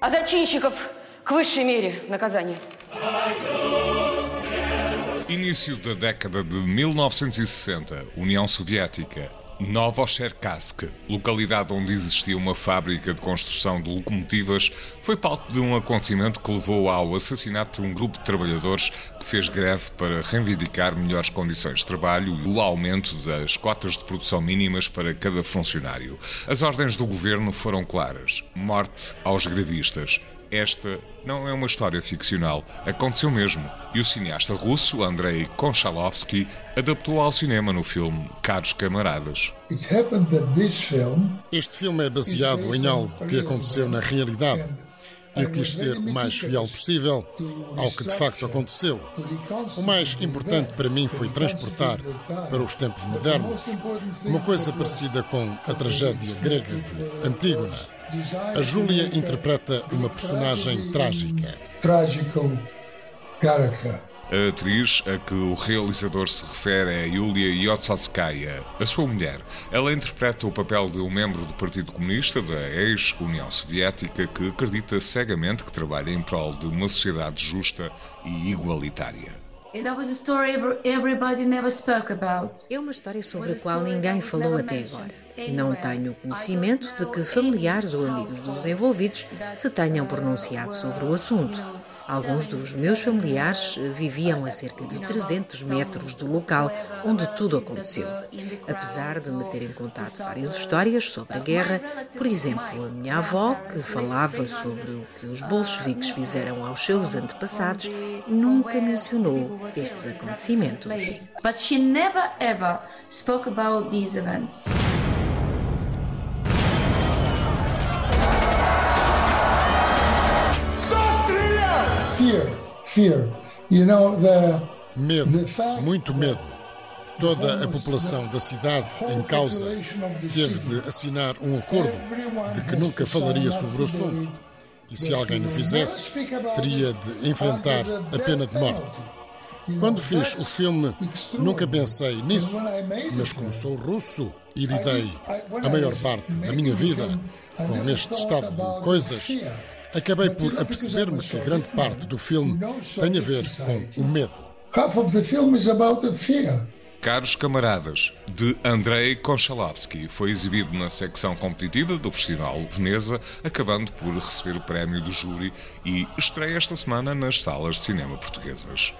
А зачинщиков к высшей мере наказания. Início da década de 1960, União Soviética. Novocherkassk, localidade onde existia uma fábrica de construção de locomotivas, foi palco de um acontecimento que levou ao assassinato de um grupo de trabalhadores que fez greve para reivindicar melhores condições de trabalho e o aumento das cotas de produção mínimas para cada funcionário. As ordens do governo foram claras: morte aos grevistas. Esta não é uma história ficcional, aconteceu mesmo, e o cineasta russo Andrei Konchalovsky adaptou ao cinema no filme Caros Camaradas. Este filme é baseado em algo que aconteceu na realidade. Eu quis ser o mais fiel possível ao que de facto aconteceu. O mais importante para mim foi transportar para os tempos modernos uma coisa parecida com a tragédia grega de Antígona. A Júlia interpreta uma personagem trágica. Trágico. A atriz a que o realizador se refere é Yulia Yotsotskaya, a sua mulher. Ela interpreta o papel de um membro do Partido Comunista da ex-União Soviética que acredita cegamente que trabalha em prol de uma sociedade justa e igualitária. É uma história sobre a qual ninguém falou até agora. Não tenho conhecimento de que familiares ou amigos dos envolvidos se tenham pronunciado sobre o assunto. Alguns dos meus familiares viviam a cerca de 300 metros do local onde tudo aconteceu. Apesar de me terem contado várias histórias sobre a guerra, por exemplo, a minha avó, que falava sobre o que os bolcheviques fizeram aos seus antepassados, nunca mencionou estes acontecimentos. But she never ever spoke about these. Fear, fear. You know, the, medo, muito medo. Toda a população da cidade em causa teve de assinar um acordo de que nunca falaria sobre o assunto. E se alguém o fizesse, teria de enfrentar a pena de morte. Quando fiz o filme, nunca pensei nisso, mas como sou russo e lidei a maior parte da minha vida com este estado de coisas, acabei por aperceber-me que grande parte do filme tem a ver com o medo. Half of the film is about the fear. Caros Camaradas, de Andrei Konchalovsky, foi exibido na secção competitiva do Festival de Veneza, acabando por receber o prémio do júri e estreia esta semana nas salas de cinema portuguesas.